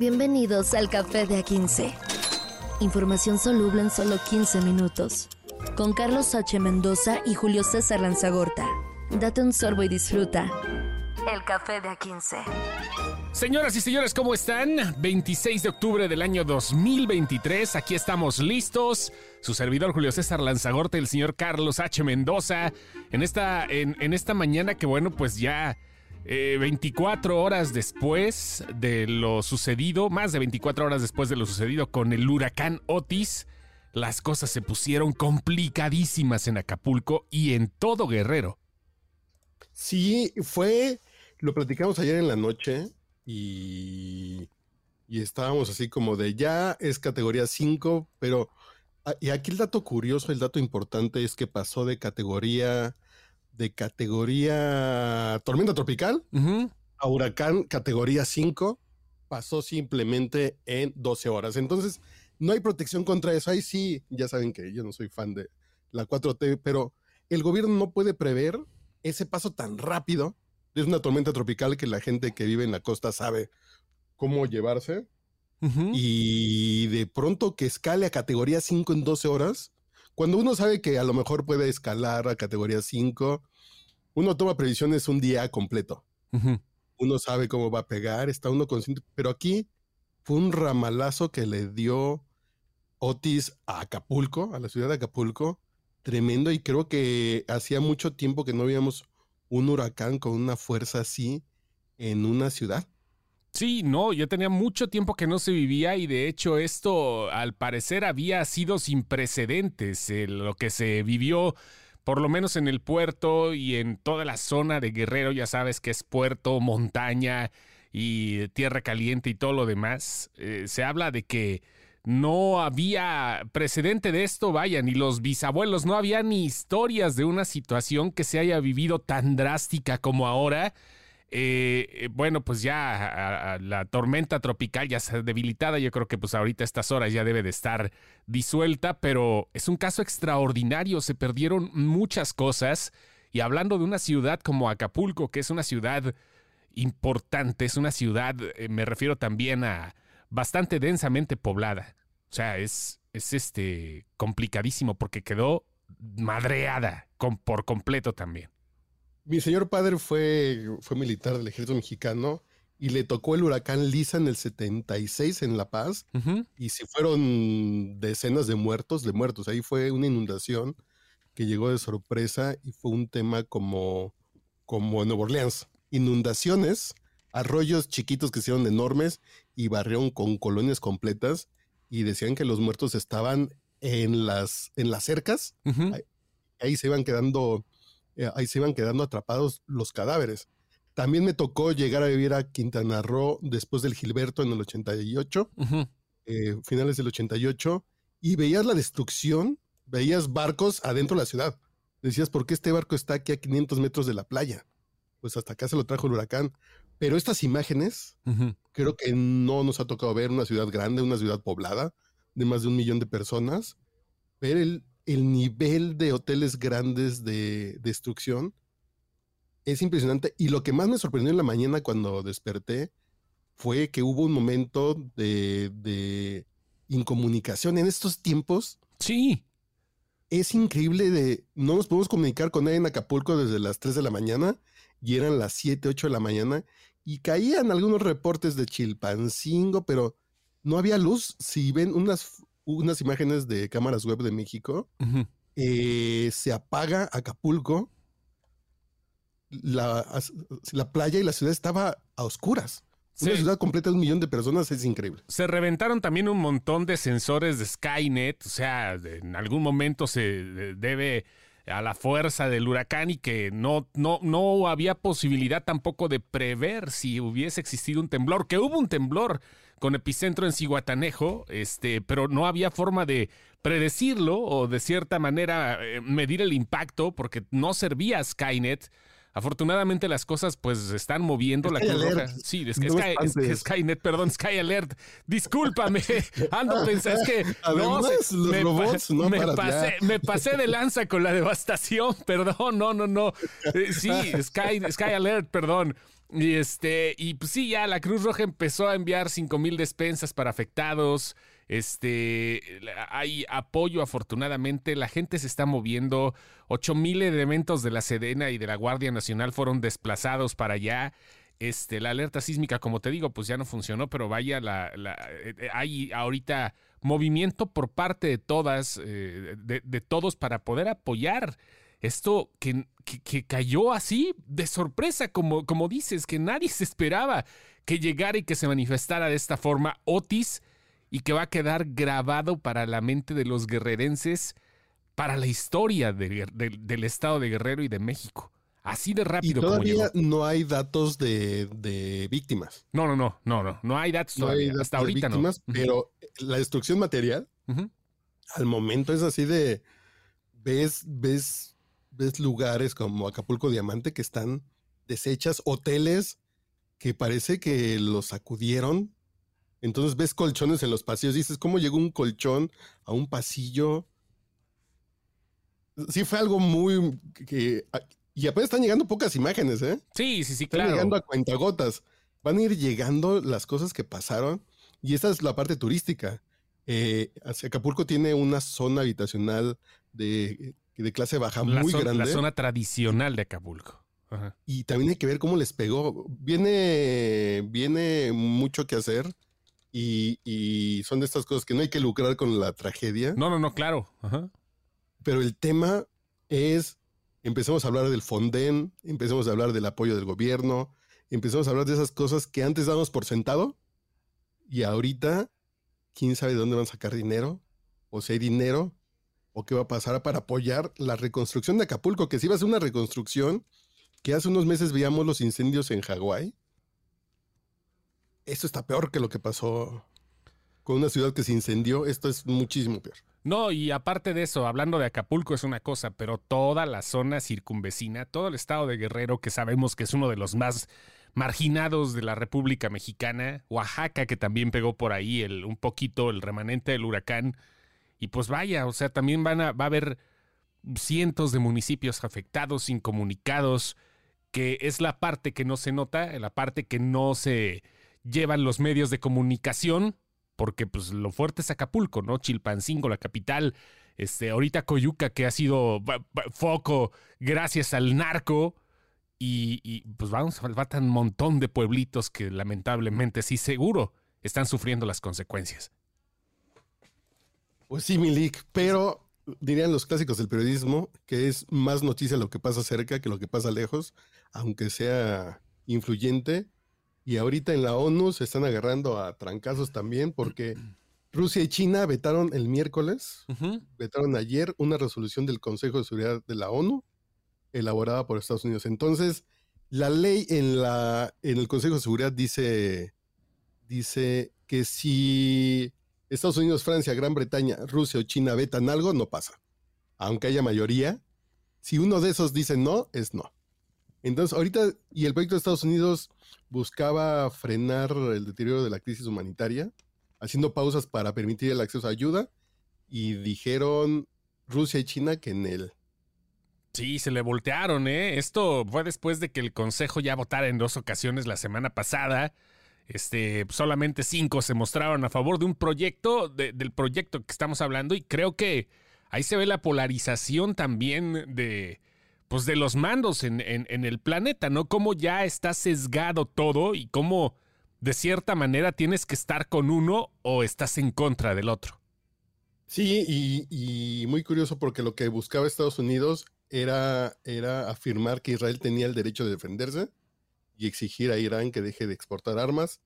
Bienvenidos al Café de A15. Información soluble en solo 15 minutos. Con Carlos H. Mendoza y Julio César Lanzagorta. Date un sorbo y disfruta. El Café de A15. Señoras y señores, ¿cómo están? 26 de octubre del año 2023, aquí estamos listos. Su servidor Julio César Lanzagorta, el señor Carlos H. Mendoza, en esta, en, en esta mañana que bueno, pues ya 24 eh, horas después de lo sucedido, más de 24 horas después de lo sucedido con el huracán Otis, las cosas se pusieron complicadísimas en Acapulco y en todo Guerrero. Sí, fue, lo platicamos ayer en la noche y, y estábamos así como de ya es categoría 5, pero ah, y aquí el dato curioso, el dato importante es que pasó de categoría de categoría tormenta tropical a huracán categoría 5 pasó simplemente en 12 horas. Entonces, no hay protección contra eso. Ahí sí, ya saben que yo no soy fan de la 4T, pero el gobierno no puede prever ese paso tan rápido. Es una tormenta tropical que la gente que vive en la costa sabe cómo llevarse. Y de pronto que escale a categoría 5 en 12 horas, cuando uno sabe que a lo mejor puede escalar a categoría 5, uno toma previsiones un día completo. Uno sabe cómo va a pegar, está uno consciente, pero aquí fue un ramalazo que le dio Otis a Acapulco, a la ciudad de Acapulco, tremendo y creo que hacía mucho tiempo que no veíamos un huracán con una fuerza así en una ciudad. Sí, no, ya tenía mucho tiempo que no se vivía y de hecho esto al parecer había sido sin precedentes, eh, lo que se vivió por lo menos en el puerto y en toda la zona de Guerrero, ya sabes que es puerto, montaña y tierra caliente y todo lo demás, eh, se habla de que no había precedente de esto, vaya, ni los bisabuelos, no había ni historias de una situación que se haya vivido tan drástica como ahora eh, bueno, pues ya la tormenta tropical ya está debilitada. Yo creo que pues ahorita a estas horas ya debe de estar disuelta, pero es un caso extraordinario. Se perdieron muchas cosas. Y hablando de una ciudad como Acapulco, que es una ciudad importante, es una ciudad, eh, me refiero también a bastante densamente poblada. O sea, es, es este complicadísimo porque quedó madreada por completo también. Mi señor padre fue, fue militar del ejército mexicano y le tocó el huracán Lisa en el 76 en La Paz y se fueron decenas de muertos, de muertos. Ahí fue una inundación que llegó de sorpresa y fue un tema como, como en Nueva Orleans. Inundaciones, arroyos chiquitos que se hicieron enormes y barrieron con colonias completas y decían que los muertos estaban en las, en las cercas. ahí, se iban quedando eh, ahí se iban quedando atrapados los cadáveres. También me tocó llegar a vivir a Quintana Roo después del Gilberto en el 88, eh, finales del 88, y veías la destrucción, veías barcos adentro de la ciudad. Decías, ¿por qué este barco está aquí a 500 metros de la playa? Pues hasta acá se lo trajo el huracán. Pero estas imágenes, creo que no nos ha tocado ver una ciudad grande, una ciudad poblada, de más de un millón de personas, ver el, el nivel de hoteles grandes de destrucción es impresionante. Y lo que más me sorprendió en la mañana cuando desperté fue que hubo un momento de, incomunicación en estos tiempos. Sí. Es increíble de, no nos podemos comunicar con nadie en Acapulco desde las 3 de la mañana y eran las 7, 8 de la mañana y caían algunos reportes de Chilpancingo, pero no había luz. Si ven unas unas imágenes de cámaras web de México. Eh, se apaga Acapulco. La, la, playa y la ciudad estaba a oscuras. Una ciudad completa de un millón de personas es increíble. Se reventaron también un montón de sensores de Skynet. O sea, en algún momento se debe a la fuerza del huracán y que no, no, no había posibilidad tampoco de prever si hubiese existido un temblor, que hubo un temblor con epicentro en Ciguatanejo, este, pero no había forma de predecirlo o de cierta manera eh, medir el impacto porque no servía Skynet. Afortunadamente las cosas pues están moviendo la Cruz Sí, es que Sky, Skynet, perdón, Sky Alert. Discúlpame, ando pensando, es que no, los me, robots no me pasé, me pasé de lanza con la devastación, perdón, no, no, no. Eh, sí, Sky, Sky Alert, perdón. Y este, y pues sí, ya la Cruz Roja empezó a enviar 5 mil despensas para afectados. Este, hay apoyo afortunadamente, la gente se está moviendo. 8 mil elementos de la Sedena y de la Guardia Nacional fueron desplazados para allá. Este, la alerta sísmica, como te digo, pues ya no funcionó, pero vaya, la, eh, eh, hay ahorita movimiento por parte de todas, eh, de, todos para poder apoyar esto que, que, cayó así de sorpresa, como, como dices, que nadie se esperaba que llegara y que se manifestara de esta forma Otis y que va a quedar grabado para la mente de los guerrerenses, para la historia del estado de Guerrero y de México. Así de rápido. Y todavía no hay datos de, víctimas. No, no, no, no, no, no hay datos todavía. Hasta ahorita no. Pero la destrucción material, al momento es así de, ves, ves, ves lugares como Acapulco Diamante que están deshechas, hoteles que parece que los sacudieron. Entonces ves colchones en los pasillos, dices, ¿cómo llegó un colchón a un pasillo? Sí fue algo muy que y apenas están llegando pocas imágenes, ¿eh? Sí, sí, sí, están claro. llegando a cuentagotas. Van a ir llegando las cosas que pasaron. Y esta es la parte turística. Eh, Acapulco tiene una zona habitacional de, de clase baja muy grande. La zona tradicional de Acapulco. Y también hay que ver cómo les pegó. Viene, viene mucho que hacer. Y, y, son de estas cosas que no hay que lucrar con la tragedia. No, no, no, claro. Pero el tema es empezamos a hablar del Fonden, empezamos a hablar del apoyo del gobierno, empezamos a hablar de esas cosas que antes dábamos por sentado y ahorita, quién sabe de dónde van a sacar dinero, o si hay dinero, o qué va a pasar para apoyar la reconstrucción de Acapulco, que si va a ser una reconstrucción que hace unos meses veíamos los incendios en Hawái. Esto está peor que lo que pasó con una ciudad que se incendió. Esto es muchísimo peor. No, y aparte de eso, hablando de Acapulco es una cosa, pero toda la zona circunvecina, todo el estado de Guerrero, que sabemos que es uno de los más marginados de la República Mexicana, Oaxaca, que también pegó por ahí el, un poquito el remanente del huracán, y pues vaya, o sea, también van a, va a haber cientos de municipios afectados, incomunicados, que es la parte que no se nota, la parte que no se llevan los medios de comunicación, porque pues lo fuerte es Acapulco, ¿no? Chilpancingo, la capital, este, ahorita Coyuca, que ha sido foco gracias al narco, y, pues vamos, faltan un montón de pueblitos que lamentablemente sí seguro están sufriendo las consecuencias. Pues sí, Milik, pero dirían los clásicos del periodismo que es más noticia lo que pasa cerca que lo que pasa lejos, aunque sea influyente y ahorita en la ONU se están agarrando a trancazos también porque Rusia y China vetaron el miércoles, vetaron ayer una resolución del Consejo de Seguridad de la ONU elaborada por Estados Unidos. Entonces, la ley en, la, en el Consejo de Seguridad dice, dice que si Estados Unidos, Francia, Gran Bretaña, Rusia o China vetan algo, no pasa. Aunque haya mayoría, si uno de esos dice no, es no. Entonces, ahorita, y el proyecto de Estados Unidos buscaba frenar el deterioro de la crisis humanitaria, haciendo pausas para permitir el acceso a ayuda, y dijeron Rusia y China que en él. Sí, se le voltearon, ¿eh? Esto fue después de que el Consejo ya votara en dos ocasiones la semana pasada. Este, solamente cinco se mostraron a favor de un proyecto, del proyecto que estamos hablando, y creo que ahí se ve la polarización también de, pues de los mandos en, el planeta, ¿no? Cómo ya está sesgado todo y cómo de cierta manera tienes que estar con uno o estás en contra del otro. Sí, y, muy curioso porque lo que buscaba Estados Unidos era, era afirmar que Israel tenía el derecho de defenderse y exigir a Irán que deje de exportar armas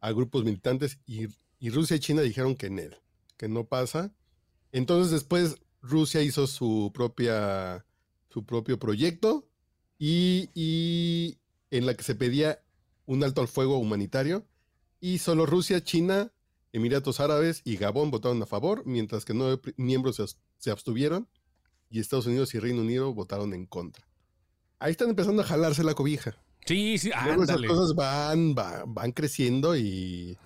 a grupos militantes y, y Rusia y China dijeron que en él, que no pasa. Entonces después Rusia hizo su propia su propio proyecto y, en la que se pedía un alto al fuego humanitario y solo Rusia, China, Emiratos Árabes y Gabón votaron a favor, mientras que nueve miembros se, abstuvieron y Estados Unidos y Reino Unido votaron en contra. Ahí están empezando a jalarse la cobija. Sí, sí, esas cosas van, van, creciendo y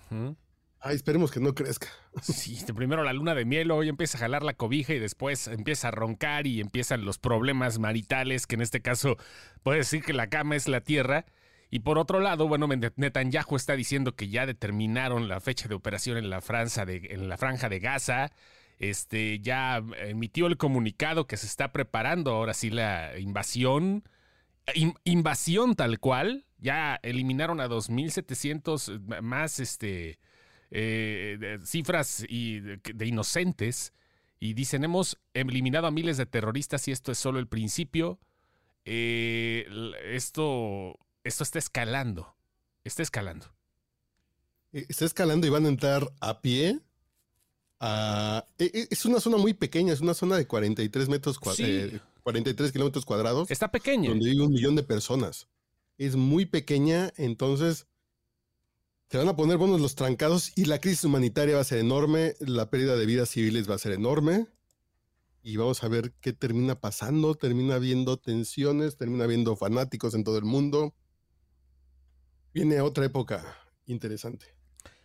Ay, esperemos que no crezca. Sí, primero la luna de miel, hoy empieza a jalar la cobija y después empieza a roncar y empiezan los problemas maritales, que en este caso puede decir que la cama es la tierra. Y por otro lado, bueno, Netanyahu está diciendo que ya determinaron la fecha de operación en la, franja de, en la franja de Gaza. Este, ya emitió el comunicado que se está preparando ahora sí la invasión. invasión tal cual. Ya eliminaron a 2.700 más este, eh, cifras y de, inocentes. Y dicen, hemos eliminado a miles de terroristas y esto es solo el principio. Eh, esto esto está escalando. Está escalando. Eh, está escalando y van a entrar a pie. Es una zona muy pequeña, es una zona de 43 metros cuadrados. 43 kilómetros cuadrados. Está pequeña. Donde hay un millón de personas. Es muy pequeña, entonces se van a poner buenos los trancados y la crisis humanitaria va a ser enorme, la pérdida de vidas civiles va a ser enorme y vamos a ver qué termina pasando, termina habiendo tensiones, termina habiendo fanáticos en todo el mundo. Viene otra época interesante.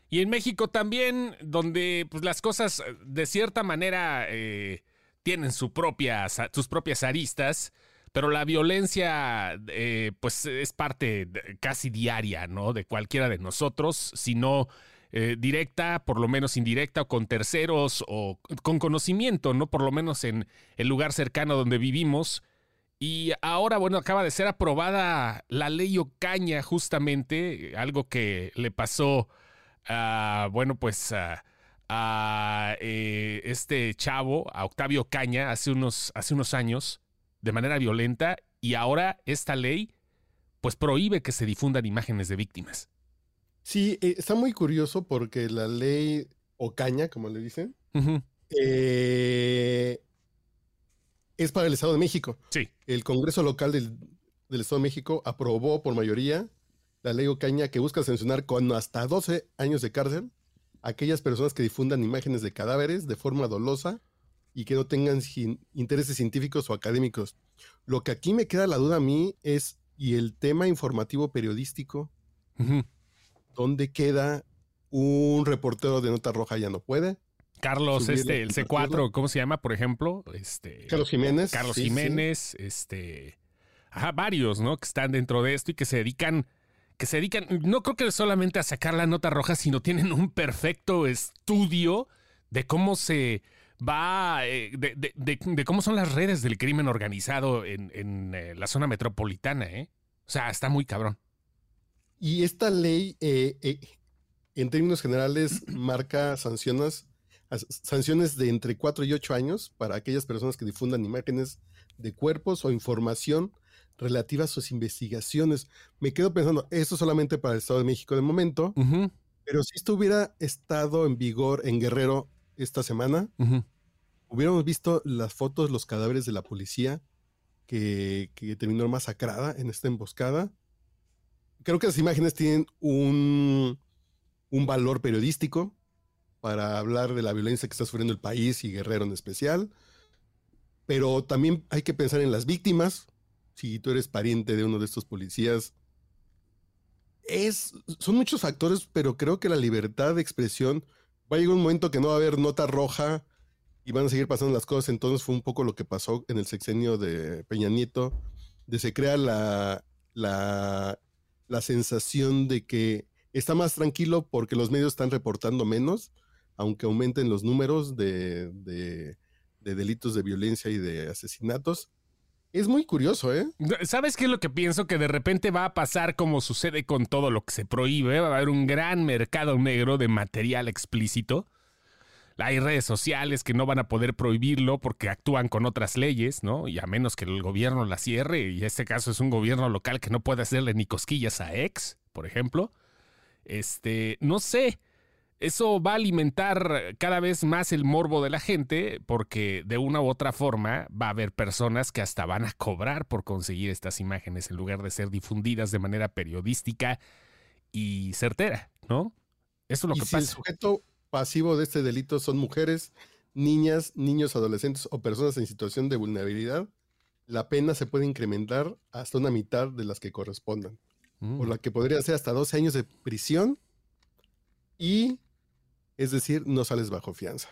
Y en México también, donde pues, las cosas eh, de cierta manera eh, tienen sus propias aristas, pero la violencia eh, pues es parte casi diaria, ¿no? De cualquiera de nosotros, si no directa, por lo menos indirecta, o con terceros, o con conocimiento, ¿no? Por lo menos en el lugar cercano donde vivimos. Y ahora, bueno, acaba de ser aprobada la ley Ocaña, justamente, algo que le pasó a, bueno, pues a, eh, este chavo, a Octavio Ocaña, hace unos, hace unos años, de manera violenta, y ahora esta ley, pues prohíbe que se difundan imágenes de víctimas. Sí, eh, está muy curioso porque la ley Ocaña, como le dicen, eh, es para el Estado de México. Sí. El Congreso Local del, Estado de México aprobó por mayoría la ley Ocaña que busca sancionar con hasta 12 años de cárcel a aquellas personas que difundan imágenes de cadáveres de forma dolosa y que no tengan intereses científicos o académicos. Lo que aquí me queda la duda a mí es, ¿y el tema informativo periodístico? ¿Dónde queda un reportero de nota roja ya no puede? Carlos, este, el C4, ¿cómo se llama, por ejemplo? Este, Carlos Jiménez. Carlos Jiménez, este. Ajá, varios, ¿no? Que están dentro de esto y que se dedican. Que se dedican, no creo que solamente a sacar la nota roja, sino tienen un perfecto estudio de cómo se va, eh, de, cómo son las redes del crimen organizado en, eh, la zona metropolitana, ¿eh? O sea, está muy cabrón. Y esta ley, eh, en términos generales, marca sanciones sanciones de entre 4 y 8 años para aquellas personas que difundan imágenes de cuerpos o información relativa a sus investigaciones. Me quedo pensando, esto solamente para el Estado de México de momento, pero si esto hubiera estado en vigor en Guerrero esta semana, hubiéramos visto las fotos, los cadáveres de la policía que, que terminó masacrada en esta emboscada. Creo que las imágenes tienen un, un valor periodístico para hablar de la violencia que está sufriendo el país y Guerrero en especial. Pero también hay que pensar en las víctimas. Si tú eres pariente de uno de estos policías, es, son muchos factores, pero creo que la libertad de expresión va a llegar un momento que no va a haber nota roja y van a seguir pasando las cosas. Entonces fue un poco lo que pasó en el sexenio de Peña Nieto, de se crea la, la, la sensación de que está más tranquilo porque los medios están reportando menos aunque aumenten los números de, delitos de violencia y de asesinatos. Es muy curioso, ¿eh? ¿Sabes qué es lo que pienso? Que de repente va a pasar como sucede con todo lo que se prohíbe. Va a haber un gran mercado negro de material explícito. Hay redes sociales que no van a poder prohibirlo porque actúan con otras leyes, ¿no? Y a menos que el gobierno la cierre, y este caso es un gobierno local que no puede hacerle ni cosquillas a ex, por ejemplo. Este, no sé eso va a alimentar cada vez más el morbo de la gente porque de una u otra forma va a haber personas que hasta van a cobrar por conseguir estas imágenes en lugar de ser difundidas de manera periodística y certera, ¿no? Eso es lo que si El sujeto pasivo de este delito son mujeres, niñas, niños, adolescentes o personas en situación de vulnerabilidad. La pena se puede incrementar hasta una mitad de las que correspondan, por mm. la que podría ser hasta 12 años de prisión y es decir, no sales bajo fianza.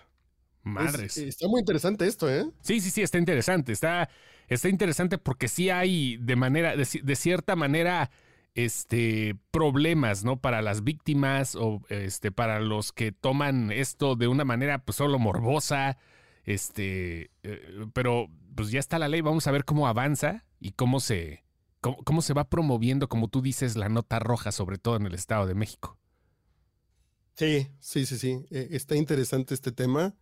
Madres. está muy interesante esto, ¿eh? Sí, sí, sí, está interesante. Está, está interesante porque sí hay de manera, de, cierta manera, este problemas, ¿no? Para las víctimas o este para los que toman esto de una manera pues solo morbosa, este, eh, pero pues ya está la ley, vamos a ver cómo avanza y cómo se cómo, cómo se va promoviendo, como tú dices, la nota roja, sobre todo en el Estado de México. Sí, sí, sí, sí. Eh, está interesante este tema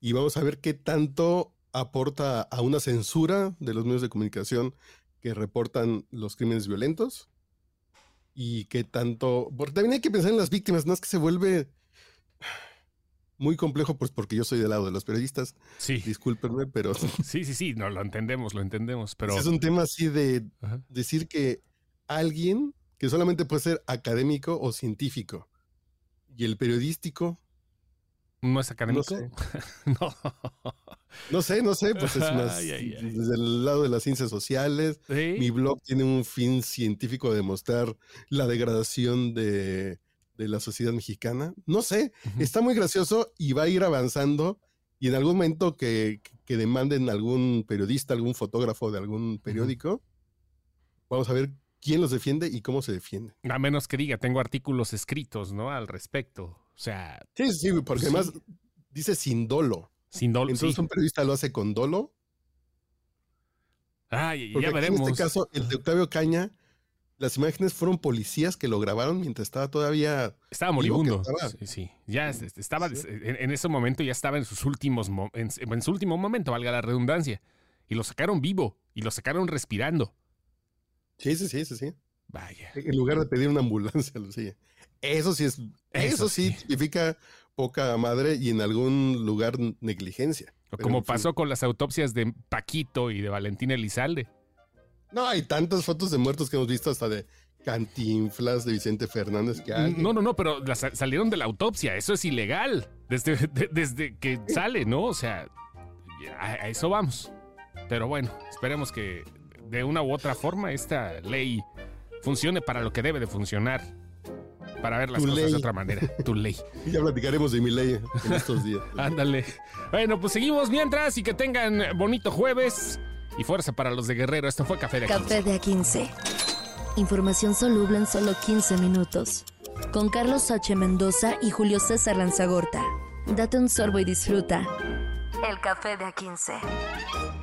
y vamos a ver qué tanto aporta a una censura de los medios de comunicación que reportan los crímenes violentos y qué tanto, porque también hay que pensar en las víctimas, no es que se vuelve muy complejo, pues porque yo soy del lado de los periodistas. Sí. Discúlpenme, pero... Sí, sí, sí, no, lo entendemos, lo entendemos, pero... Es un tema así de decir que alguien que solamente puede ser académico o científico y el periodístico ¿No es académico? No sé. no. no. sé, no sé, pues es más desde el lado de las ciencias sociales. Mi blog tiene un fin científico de demostrar la degradación de, la sociedad mexicana. No sé, está muy gracioso y va a ir avanzando. Y en algún momento que, que demanden algún periodista, algún fotógrafo de algún periódico, vamos a ver quién los defiende y cómo se defiende. A menos que diga, tengo artículos escritos, ¿no? Al respecto. O sea. Sí, sí, porque además dice sin dolo. Sin dolo. Entonces un periodista lo hace con dolo. Ay, ya veremos. En este caso, el de Octavio Caña, las imágenes fueron policías que lo grabaron mientras estaba todavía. Estaba moribundo. Sí, sí. Ya estaba. En, ese momento ya estaba en sus últimos. En, en su último momento, valga la redundancia. Y lo sacaron vivo. Y lo sacaron respirando. Sí, sí, sí, sí, sí. Vaya. En lugar de pedir una ambulancia, Lucía. Eso sí es, eso, sí. significa poca madre y en algún lugar negligencia. Como pasó con las autopsias de Paquito y de Valentina Elizalde. No, hay tantas fotos de muertos que hemos visto hasta de Cantinflas, de Vicente Fernández que hay. No, no, no, pero salieron de la autopsia, eso es ilegal. Desde, desde que sale, ¿no? O sea, a eso vamos. Pero bueno, esperemos que de una u otra forma esta ley funcione para lo que debe de funcionar. Para ver las cosas de otra manera. Tu ley. ya platicaremos de mi ley en estos días. Ándale. Bueno, pues seguimos mientras y que tengan bonito jueves y fuerza para los de Guerrero. Esto fue Café de A15. Café de A15. Información soluble en solo 15 minutos. Con Carlos H. Mendoza y Julio César Lanzagorta. Date un sorbo y disfruta. El Café de A15.